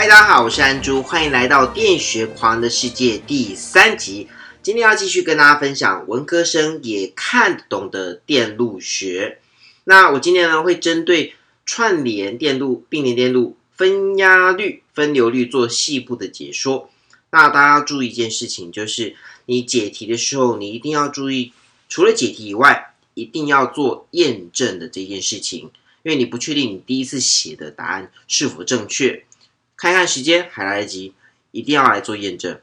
嗨，大家好，我是安珠，欢迎来到电学狂的世界第三集。今天要继续跟大家分享文科生也看得懂的电路学。那我今天呢会针对串联电路、并联电路、分压率、分流率做细部的解说。那大家要注意一件事情，就是你解题的时候，你一定要注意，除了解题以外，一定要做验证的这件事情，因为你不确定你第一次写的答案是否正确。看看时间还来得及，一定要来做验证。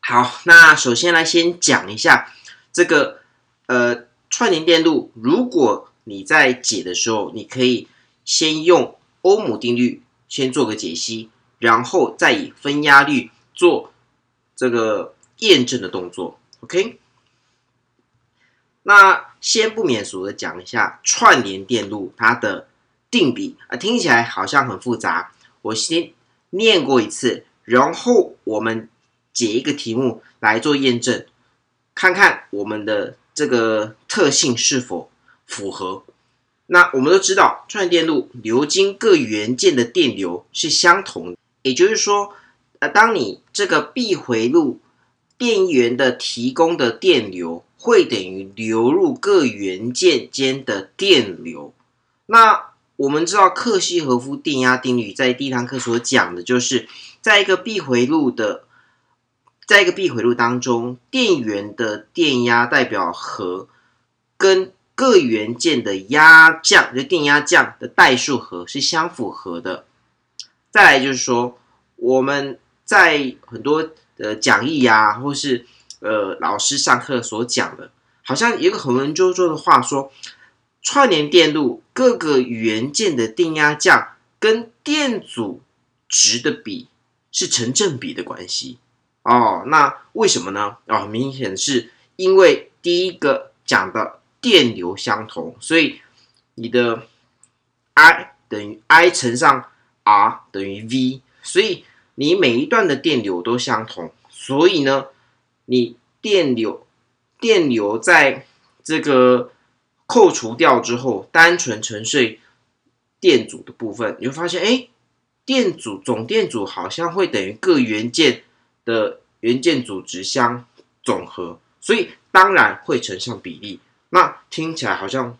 好，那首先来先讲一下这个呃串联电路。如果你在解的时候，你可以先用欧姆定律先做个解析，然后再以分压率做这个验证的动作。OK？那先不免俗的讲一下串联电路它的定比啊，听起来好像很复杂。我先念过一次，然后我们。解一个题目来做验证，看看我们的这个特性是否符合。那我们都知道，串电路流经各元件的电流是相同，也就是说，呃，当你这个闭回路电源的提供的电流会等于流入各元件间的电流。那我们知道克西和夫电压定律在第一堂课所讲的就是在一个闭回路的。在一个闭回路当中，电源的电压代表和跟各元件的压降，就电压降的代数和是相符合的。再来就是说，我们在很多的讲义呀，或是呃老师上课所讲的，好像一个很文绉绉的话说，串联电路各个元件的电压降跟电阻值的比是成正比的关系。哦，那为什么呢？哦，明显是因为第一个讲的电流相同，所以你的 I 等于 I 乘上 R 等于 V，所以你每一段的电流都相同，所以呢，你电流电流在这个扣除掉之后，单纯沉睡电阻的部分，你会发现，哎，电阻总电阻好像会等于各元件。的元件组织相总和，所以当然会成上比例。那听起来好像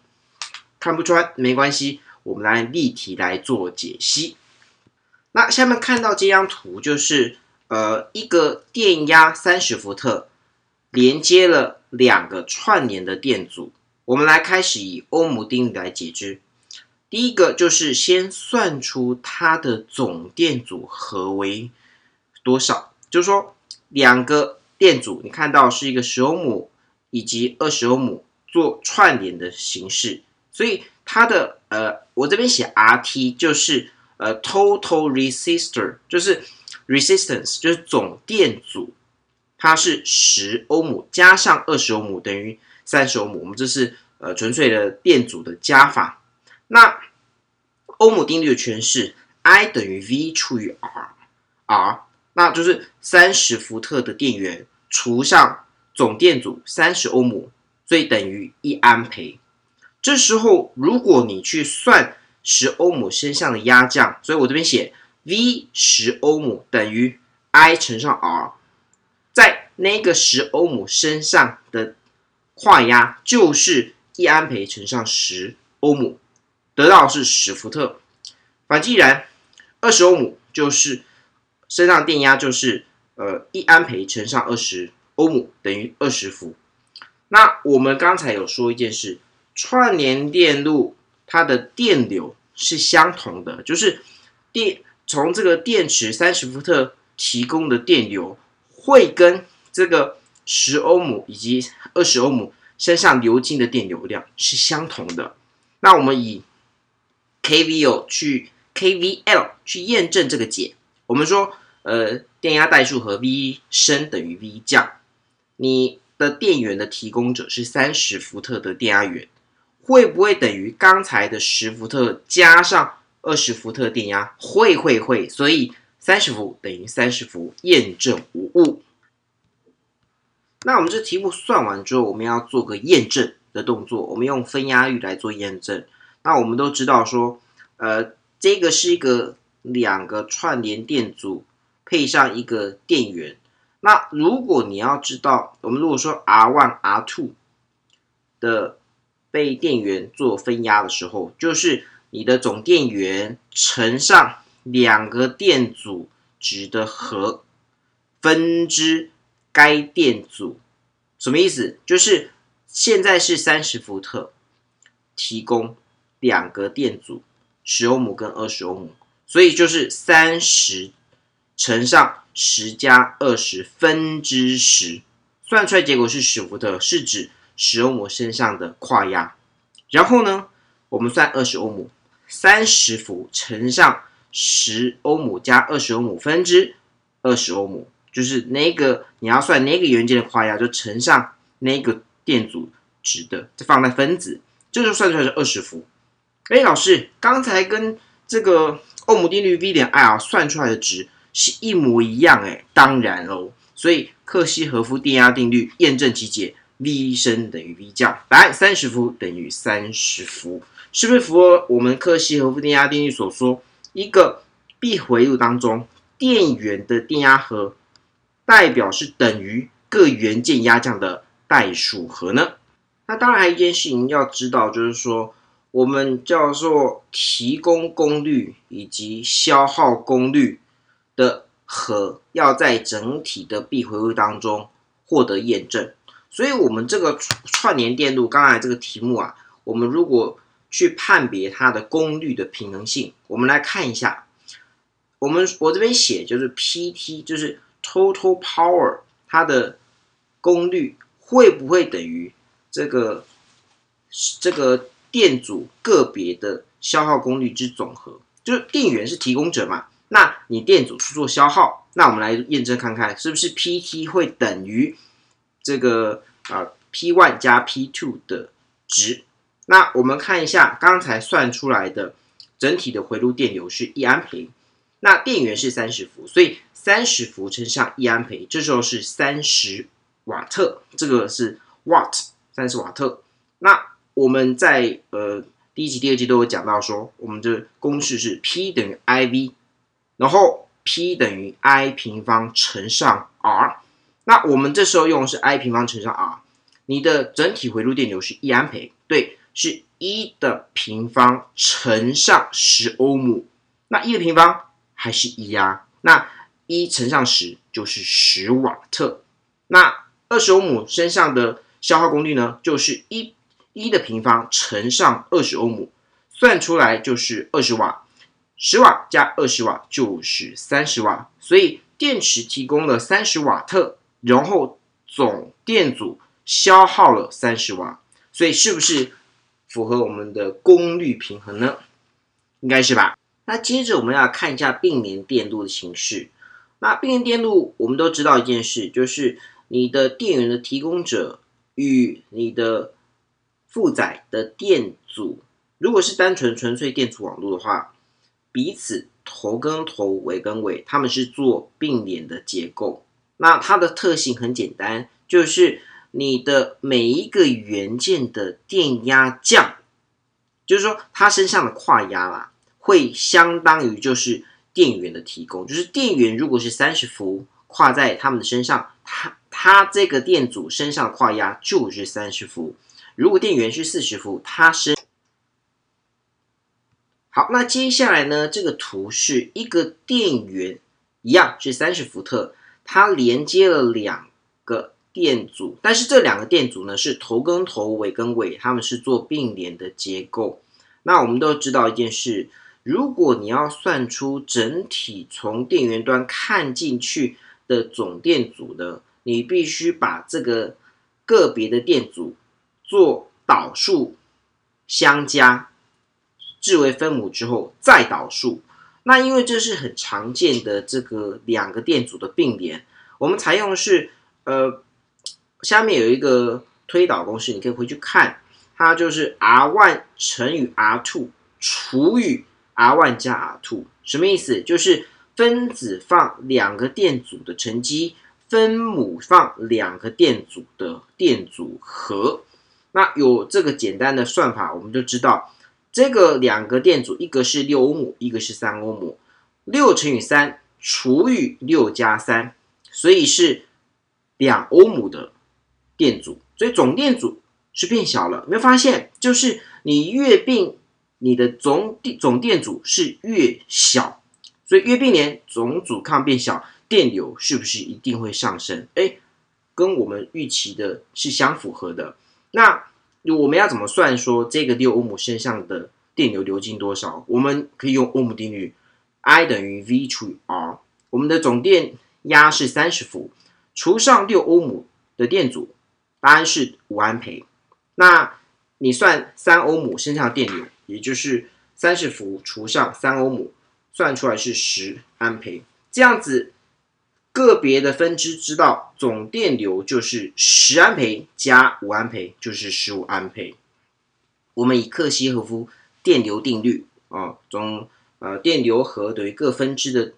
看不穿，没关系，我们来例题来做解析。那下面看到这张图，就是呃一个电压三十伏特连接了两个串联的电阻。我们来开始以欧姆定律来解之。第一个就是先算出它的总电阻和为多少。就是说，两个电阻，你看到是一个十欧姆以及二十欧姆做串联的形式，所以它的呃，我这边写 RT 就是呃 total resistor，就是 resistance 就是总电阻，它是十欧姆加上二十欧姆等于三十欧姆，我们这是呃纯粹的电阻的加法。那欧姆定律的诠释，I 等于 V 除以 R，R。那就是三十伏特的电源除上总电阻三十欧姆，所以等于一安培。这时候，如果你去算十欧姆身上的压降，所以我这边写 V 十欧姆等于 I 乘上 R，在那个十欧姆身上的跨压就是一安培乘上十欧姆，得到是十伏特。反既然二十欧姆就是。身上电压就是呃一安培乘上二十欧姆等于二十伏。那我们刚才有说一件事，串联电路它的电流是相同的，就是电从这个电池三十伏特提供的电流会跟这个十欧姆以及二十欧姆身上流经的电流量是相同的。那我们以 KVL 去 KVL 去验证这个解。我们说，呃，电压代数和 V 升等于 V 降。你的电源的提供者是三十伏特的电压源，会不会等于刚才的十伏特加上二十伏特电压？会会会，所以三十伏等于三十伏，验证无误。那我们这题目算完之后，我们要做个验证的动作，我们用分压率来做验证。那我们都知道说，呃，这个是一个。两个串联电阻配上一个电源。那如果你要知道，我们如果说 R one R two 的被电源做分压的时候，就是你的总电源乘上两个电阻值的和分之该电阻，什么意思？就是现在是三十伏特，提供两个电阻，十欧姆跟二十欧姆，所以就是三十乘上十加二十分之十，算出来结果是十伏特，是指十欧姆身上的跨压。然后呢，我们算二十欧姆，三十伏乘上十欧姆加二十欧姆分之二十欧姆，就是那个你要算那个元件的跨压，就乘上那个电阻值的，再放在分子，这就算出来是二十伏。哎，老师，刚才跟这个欧姆定律 V 点 I 啊算出来的值是一模一样，哎，当然喽。所以克西和夫电压定律验证其解。V 升等于 V 降，答案三十伏等于三十伏，是不是符合我们克西和夫电压定律所说，一个闭回路当中电源的电压和代表是等于各元件压降的代数和呢？那当然一件事情要知道，就是说我们叫做提供功率以及消耗功率的和要在整体的闭回路当中获得验证。所以，我们这个串联电路，刚才这个题目啊，我们如果去判别它的功率的平衡性，我们来看一下，我们我这边写就是 PT，就是 total power，它的功率会不会等于这个这个电阻个别的消耗功率之总和？就是电源是提供者嘛，那你电阻去做消耗，那我们来验证看看，是不是 PT 会等于？这个啊，P one 加 P two 的值，那我们看一下刚才算出来的整体的回路电流是一安培，那电源是三十伏，所以三十伏乘上一安培，这时候是三十瓦特，这个是 watt 三十瓦特。那我们在呃第一集、第二集都有讲到说，我们的公式是 P 等于 I V，然后 P 等于 I 平方乘上 R。那我们这时候用的是 I 平方乘上 R，你的整体回路电流是一安培，对，是一的平方乘上十欧姆，那一的平方还是一呀？那一乘上十就是十瓦特，那二十欧姆身上的消耗功率呢，就是一一的平方乘上二十欧姆，算出来就是二十瓦，十瓦加二十瓦就是三十瓦，所以电池提供了三十瓦特。然后总电阻消耗了三十瓦，所以是不是符合我们的功率平衡呢？应该是吧。那接着我们要看一下并联电路的形式。那并联电路我们都知道一件事，就是你的电源的提供者与你的负载的电阻，如果是单纯纯粹电阻网络的话，彼此头跟头、尾跟尾，他们是做并联的结构。那它的特性很简单，就是你的每一个元件的电压降，就是说它身上的跨压啦，会相当于就是电源的提供，就是电源如果是三十伏跨在他们的身上，它它这个电阻身上的跨压就是三十伏。如果电源是四十伏，它身好，那接下来呢，这个图是一个电源，一样是三十伏特。它连接了两个电阻，但是这两个电阻呢是头跟头、尾跟尾，它们是做并联的结构。那我们都知道一件事：如果你要算出整体从电源端看进去的总电阻的，你必须把这个个别的电阻做导数相加，置为分母之后再导数。那因为这是很常见的这个两个电阻的并联，我们采用的是呃，下面有一个推导公式，你可以回去看，它就是 R one 乘以 R two 除以 R one 加 R two，什么意思？就是分子放两个电阻的乘积，分母放两个电阻的电阻和。那有这个简单的算法，我们就知道。这个两个电阻，一个是六欧姆，一个是三欧姆。六乘以三除以六加三，所以是两欧姆的电阻，所以总电阻是变小了。有没有发现？就是你越并，你的总电总电阻是越小，所以越并联总阻抗变小，电流是不是一定会上升？哎，跟我们预期的是相符合的。那我们要怎么算说这个六欧姆身上的电流流进多少？我们可以用欧姆定律，I 等于 V 除以 R。我们的总电压是三十伏，除上六欧姆的电阻，答案是五安培。那你算三欧姆身上的电流，也就是三十伏除上三欧姆，算出来是十安培。这样子。个别的分支知道总电流就是十安培加五安培就是十五安培。我们以克西和夫电流定律啊，总呃电流和等于各分支的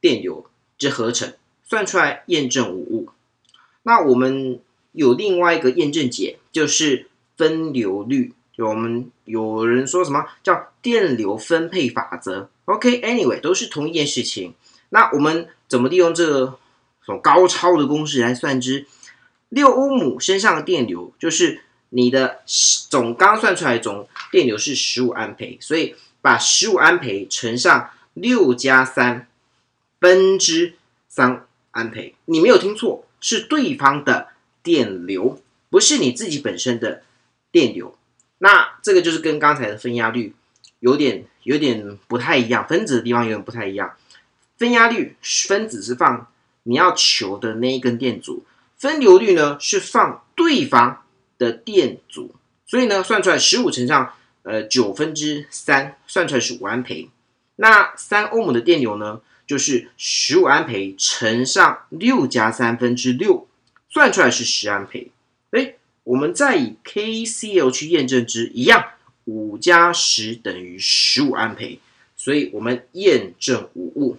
电流之合成，算出来验证无误。那我们有另外一个验证解，就是分流率。就我们有人说什么叫电流分配法则？OK，Anyway，都是同一件事情。那我们怎么利用这种高超的公式来算之？六欧姆身上的电流就是你的总刚算出来总电流是十五安培，所以把十五安培乘上六加三分之三安培，你没有听错，是对方的电流，不是你自己本身的电流。那这个就是跟刚才的分压率有点有点不太一样，分子的地方有点不太一样。分压率分子是放你要求的那一根电阻，分流率呢是放对方的电阻，所以呢算出来十五乘上呃九分之三，算出来是五安培。那三欧姆的电流呢，就是十五安培乘上六加三分之六，算出来是十安培。哎，我们再以 KCL 去验证之，一样五加十等于十五安培，所以我们验证无误。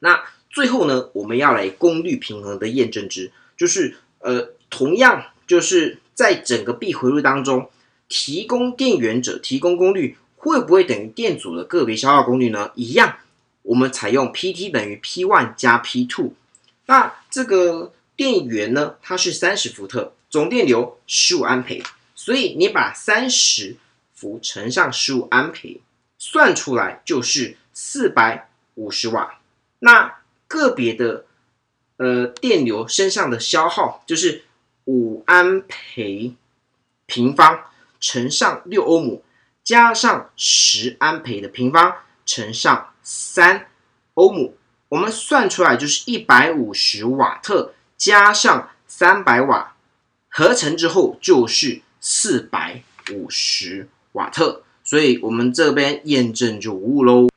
那最后呢，我们要来功率平衡的验证值，就是呃，同样就是在整个闭回路当中，提供电源者提供功率会不会等于电阻的个别消耗功率呢？一样，我们采用 PT 等于 P one 加 P two。那这个电源呢，它是三十伏特，总电流十五安培，所以你把三十伏乘上十五安培，算出来就是四百五十瓦。那个别的呃电流身上的消耗就是五安培平方乘上六欧姆加上十安培的平方乘上三欧姆，我们算出来就是一百五十瓦特加上三百瓦合成之后就是四百五十瓦特，所以我们这边验证就无误喽。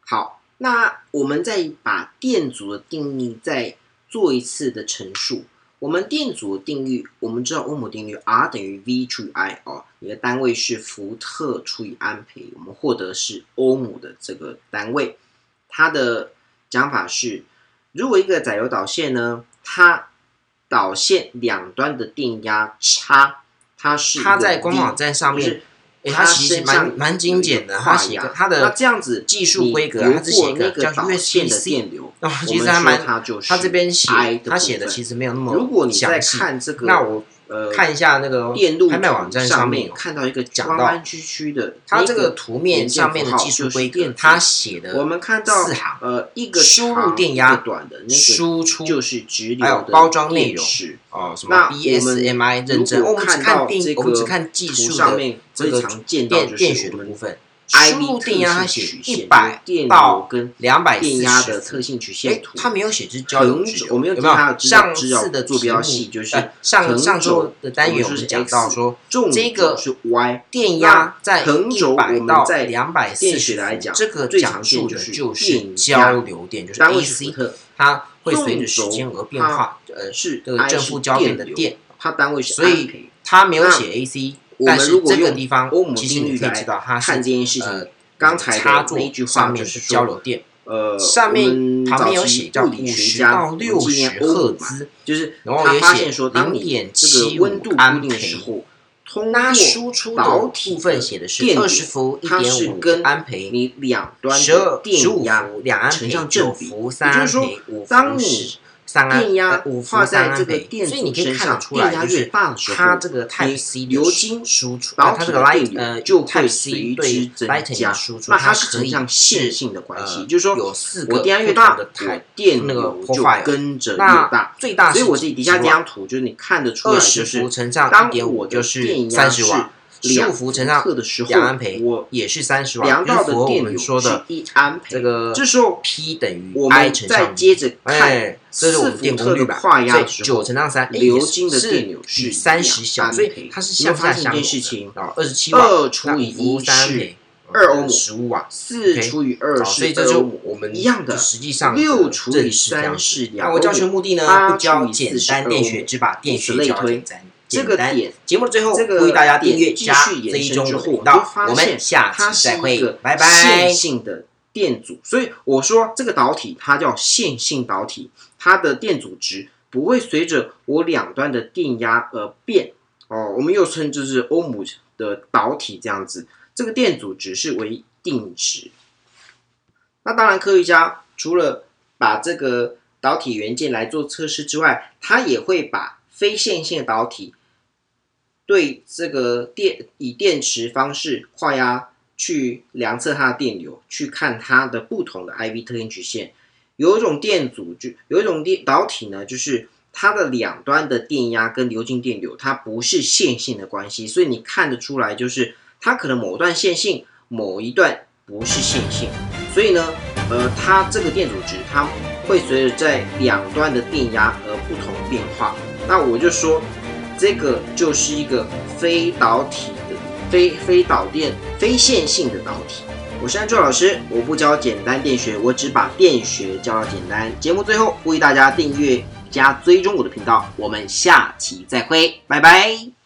好。那我们再把电阻的定义再做一次的陈述。我们电阻的定义，我们知道欧姆定律，R 等于 V 除以 I 哦，你的单位是伏特除以安培，我们获得是欧姆的这个单位。它的讲法是，如果一个载油导线呢，它导线两端的电压差，它是它在官网站上面。它其实蛮蛮精简的，它写它的那这样子技术规格，它是写一个叫 USB 的电流，其实还蛮它这边写它写的其实没有那么如果你在看这个，那我。呃，看一下那个电路拍卖网站上面看到一个讲到弯曲曲的，它这个图面上面的技术规格，它写的我们看到四行，呃，一个输入电压短的那个输出就是直流，还有包装内容哦，什么 BSMI 认证，我们只看电，我们只看技术上面这个电电学的部分。输入电压它写一百到两百电压的特性曲线图，它没有写是交流值，有没有上次的坐标系就是上上周的单元我们讲到说，这个是 Y 电压在一百到两百四十来讲，这个讲述的就是交流电，就是 AC，它会随着时间而变化，呃，是这个正负交变的电，它单位是所以它没有写 AC。但是这个地方，其实你可以知道，它是呃，刚才插座上面是交流电，呃，上面旁边有写叫五十到六十赫兹，就是然后也写零点七温度固定的时候，通过输出导体部分写的是二十伏一点五安培，你两端十二电压两安培，九伏三安培，五电压画在这个电阻身上，电压越大的时候，它这个 Type C 流经输出，导体的电流就会随之增加。那它是呈现线性的关系，就是说，我电压越大，我电流就跟着越大。最大，所以我这底下这张图就是你看得出来，就是当我的电压是。十五伏乘上两安培，我也是三十瓦，量到的电流是一安培。这个这时候 P 等于我们再接着看四伏特的跨压的时候，九乘上三，流经的电流是三十小，所以它是向下相件事情啊，二十七瓦，二除以一是二欧姆，十五瓦，四除以二是二欧姆，一样的。实际上六除以三是两那我教学目的呢？不教简单电学，只把电学教简单。这个点，节目的最后，呼吁大家订阅加这一中频道。我们下期再会，拜拜。线性的电阻，所以我说这个导体它叫线性导体，它的电阻值不会随着我两端的电压而变哦。我们又称就是欧姆的导体这样子，这个电阻值是为定值。那当然，科学家除了把这个导体元件来做测试之外，他也会把非线性导体。对这个电以电池方式跨压去量测它的电流，去看它的不同的 I V 特性曲线。有一种电阻就有一种电导体呢，就是它的两端的电压跟流经电流它不是线性的关系，所以你看得出来就是它可能某段线性，某一段不是线性。所以呢，呃，它这个电阻值它会随着在两端的电压而不同变化。那我就说。这个就是一个非导体的、非非导电、非线性的导体。我是安卓老师，我不教简单电学，我只把电学教到简单。节目最后呼吁大家订阅加追踪我的频道，我们下期再会，拜拜。